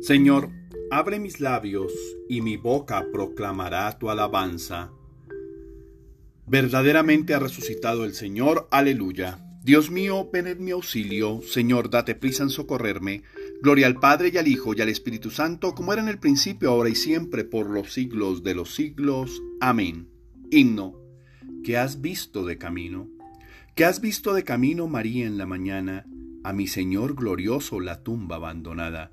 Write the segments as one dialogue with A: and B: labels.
A: Señor, abre mis labios y mi boca proclamará tu alabanza. Verdaderamente ha resucitado el Señor, aleluya. Dios mío, ven en mi auxilio, Señor, date prisa en socorrerme. Gloria al Padre y al Hijo y al Espíritu Santo, como era en el principio, ahora y siempre, por los siglos de los siglos. Amén. Himno. ¿Qué has visto de camino? ¿Qué has visto de camino, María, en la mañana? A mi Señor glorioso la tumba abandonada.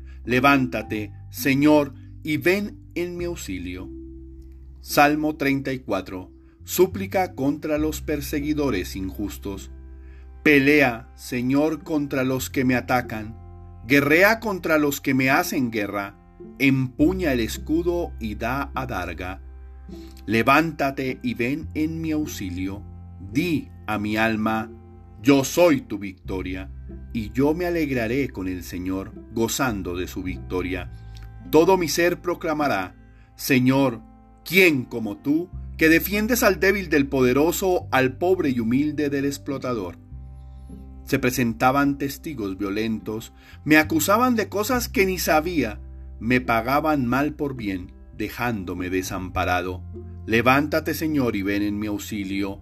A: Levántate, Señor, y ven en mi auxilio. Salmo 34. Súplica contra los perseguidores injustos. Pelea, Señor, contra los que me atacan. Guerrea contra los que me hacen guerra. Empuña el escudo y da adarga. Levántate y ven en mi auxilio. Di a mi alma, yo soy tu victoria y yo me alegraré con el Señor, gozando de su victoria. Todo mi ser proclamará, Señor, ¿quién como tú, que defiendes al débil del poderoso, al pobre y humilde del explotador? Se presentaban testigos violentos, me acusaban de cosas que ni sabía, me pagaban mal por bien, dejándome desamparado. Levántate, Señor, y ven en mi auxilio.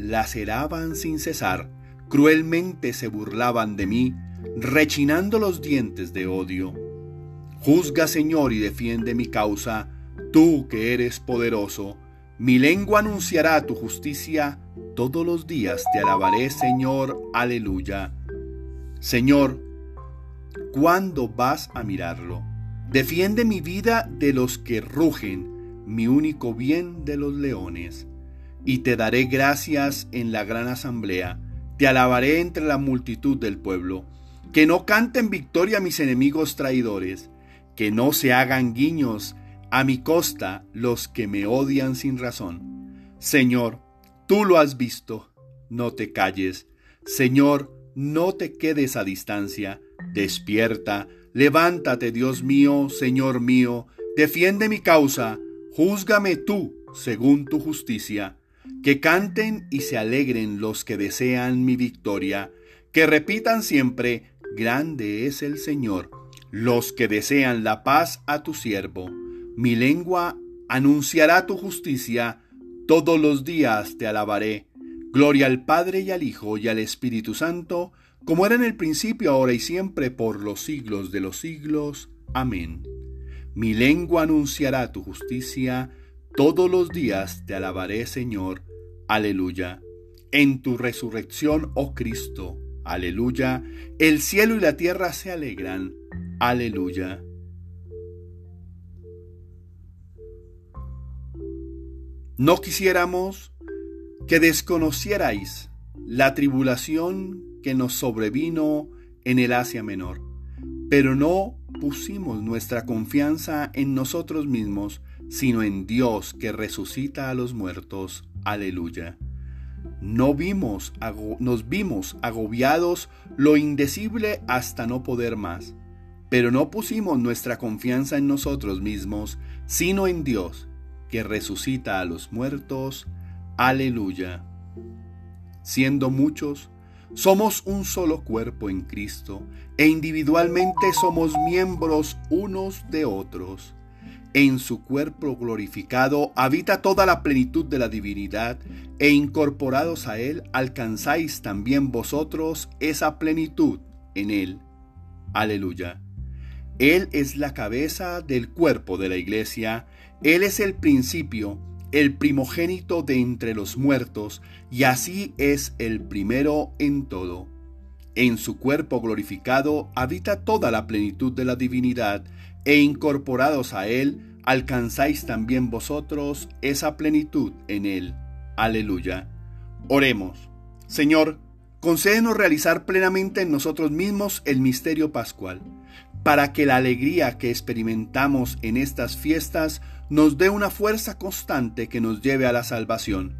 A: laceraban sin cesar Cruelmente se burlaban de mí, rechinando los dientes de odio. Juzga, Señor, y defiende mi causa, tú que eres poderoso. Mi lengua anunciará tu justicia, todos los días te alabaré, Señor, aleluya. Señor, ¿cuándo vas a mirarlo? Defiende mi vida de los que rugen, mi único bien de los leones. Y te daré gracias en la gran asamblea te alabaré entre la multitud del pueblo. Que no canten victoria mis enemigos traidores, que no se hagan guiños a mi costa los que me odian sin razón. Señor, tú lo has visto, no te calles. Señor, no te quedes a distancia. Despierta, levántate, Dios mío, Señor mío, defiende mi causa, júzgame tú según tu justicia. Que canten y se alegren los que desean mi victoria, que repitan siempre, grande es el Señor, los que desean la paz a tu siervo. Mi lengua anunciará tu justicia, todos los días te alabaré. Gloria al Padre y al Hijo y al Espíritu Santo, como era en el principio, ahora y siempre, por los siglos de los siglos. Amén. Mi lengua anunciará tu justicia, todos los días te alabaré, Señor. Aleluya. En tu resurrección, oh Cristo. Aleluya. El cielo y la tierra se alegran. Aleluya. No quisiéramos que desconocierais la tribulación que nos sobrevino en el Asia Menor, pero no pusimos nuestra confianza en nosotros mismos, sino en Dios que resucita a los muertos. Aleluya. No vimos, nos vimos agobiados lo indecible hasta no poder más, pero no pusimos nuestra confianza en nosotros mismos, sino en Dios, que resucita a los muertos. Aleluya. Siendo muchos, somos un solo cuerpo en Cristo, e individualmente somos miembros unos de otros en su cuerpo glorificado habita toda la plenitud de la divinidad, e incorporados a él alcanzáis también vosotros esa plenitud en él. Aleluya. Él es la cabeza del cuerpo de la iglesia, Él es el principio, el primogénito de entre los muertos, y así es el primero en todo. En su cuerpo glorificado habita toda la plenitud de la divinidad, e incorporados a Él, alcanzáis también vosotros esa plenitud en Él. Aleluya. Oremos. Señor, concédenos realizar plenamente en nosotros mismos el misterio pascual, para que la alegría que experimentamos en estas fiestas nos dé una fuerza constante que nos lleve a la salvación.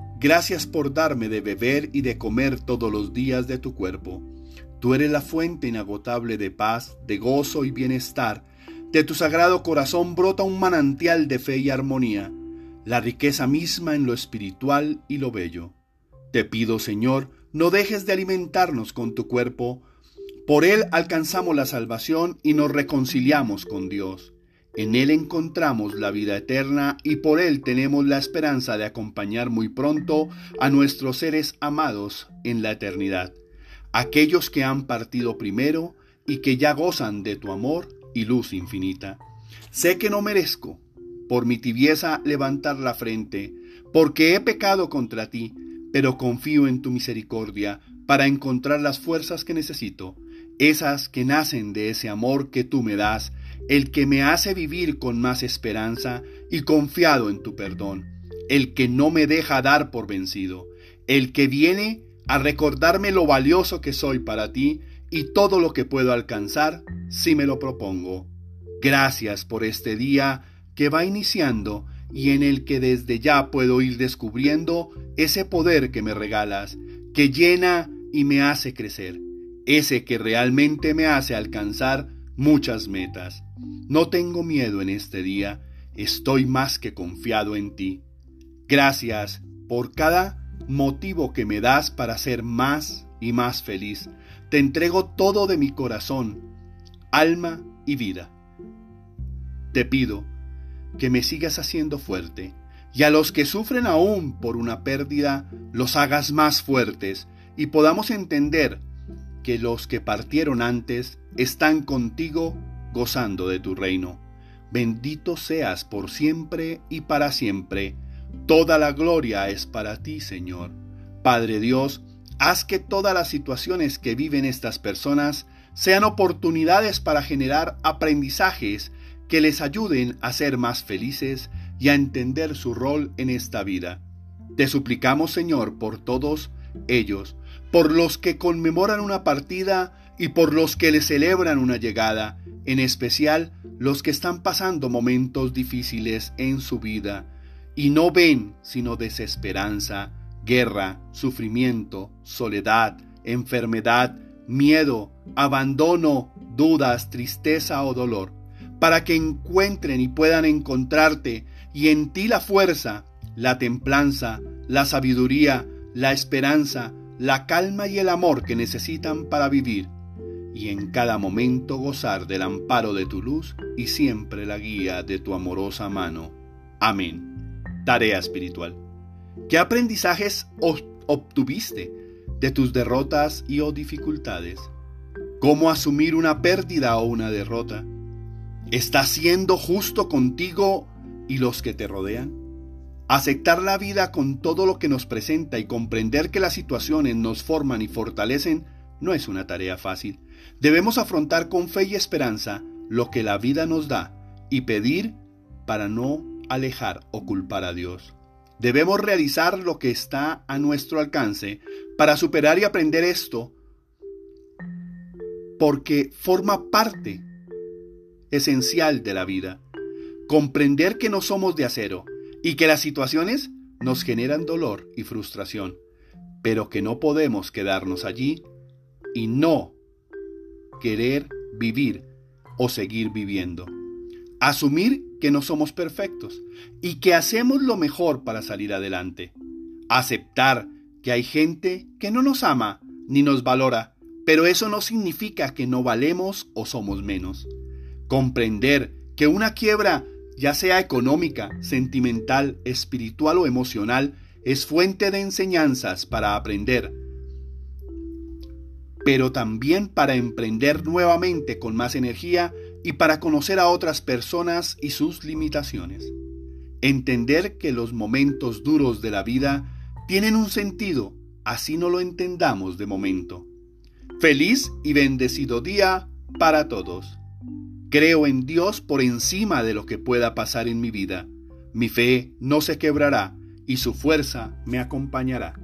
A: gracias por darme de beber y de comer todos los días de tu cuerpo. Tú eres la fuente inagotable de paz, de gozo y bienestar de tu sagrado corazón brota un manantial de fe y armonía, la riqueza misma en lo espiritual y lo bello. Te pido, Señor, no dejes de alimentarnos con tu cuerpo. Por él alcanzamos la salvación y nos reconciliamos con Dios. En él encontramos la vida eterna y por él tenemos la esperanza de acompañar muy pronto a nuestros seres amados en la eternidad, aquellos que han partido primero y que ya gozan de tu amor y luz infinita. Sé que no merezco, por mi tibieza, levantar la frente, porque he pecado contra ti, pero confío en tu misericordia para encontrar las fuerzas que necesito, esas que nacen de ese amor que tú me das, el que me hace vivir con más esperanza y confiado en tu perdón, el que no me deja dar por vencido, el que viene a recordarme lo valioso que soy para ti y todo lo que puedo alcanzar si me lo propongo. Gracias por este día que va iniciando y en el que desde ya puedo ir descubriendo ese poder que me regalas, que llena y me hace crecer, ese que realmente me hace alcanzar muchas metas. No tengo miedo en este día, estoy más que confiado en ti. Gracias por cada motivo que me das para ser más y más feliz. Te entrego todo de mi corazón, alma y vida. Te pido que me sigas haciendo fuerte y a los que sufren aún por una pérdida los hagas más fuertes y podamos entender que los que partieron antes están contigo gozando de tu reino. Bendito seas por siempre y para siempre. Toda la gloria es para ti, Señor. Padre Dios, haz que todas las situaciones que viven estas personas sean oportunidades para generar aprendizajes que les ayuden a ser más felices y a entender su rol en esta vida. Te suplicamos, Señor, por todos ellos, por los que conmemoran una partida y por los que le celebran una llegada, en especial los que están pasando momentos difíciles en su vida y no ven sino desesperanza, guerra, sufrimiento, soledad, enfermedad, miedo, abandono, dudas, tristeza o dolor, para que encuentren y puedan encontrarte y en ti la fuerza, la templanza, la sabiduría, la esperanza, la calma y el amor que necesitan para vivir, y en cada momento gozar del amparo de tu luz y siempre la guía de tu amorosa mano. Amén. Tarea espiritual. ¿Qué aprendizajes obtuviste de tus derrotas y o dificultades? ¿Cómo asumir una pérdida o una derrota? ¿Estás siendo justo contigo y los que te rodean? Aceptar la vida con todo lo que nos presenta y comprender que las situaciones nos forman y fortalecen no es una tarea fácil. Debemos afrontar con fe y esperanza lo que la vida nos da y pedir para no alejar o culpar a Dios. Debemos realizar lo que está a nuestro alcance para superar y aprender esto porque forma parte esencial de la vida. Comprender que no somos de acero y que las situaciones nos generan dolor y frustración, pero que no podemos quedarnos allí y no querer vivir o seguir viviendo. Asumir que no somos perfectos y que hacemos lo mejor para salir adelante. Aceptar que hay gente que no nos ama ni nos valora, pero eso no significa que no valemos o somos menos. Comprender que una quiebra, ya sea económica, sentimental, espiritual o emocional, es fuente de enseñanzas para aprender, pero también para emprender nuevamente con más energía y para conocer a otras personas y sus limitaciones. Entender que los momentos duros de la vida tienen un sentido, así no lo entendamos de momento. Feliz y bendecido día para todos. Creo en Dios por encima de lo que pueda pasar en mi vida. Mi fe no se quebrará y su fuerza me acompañará.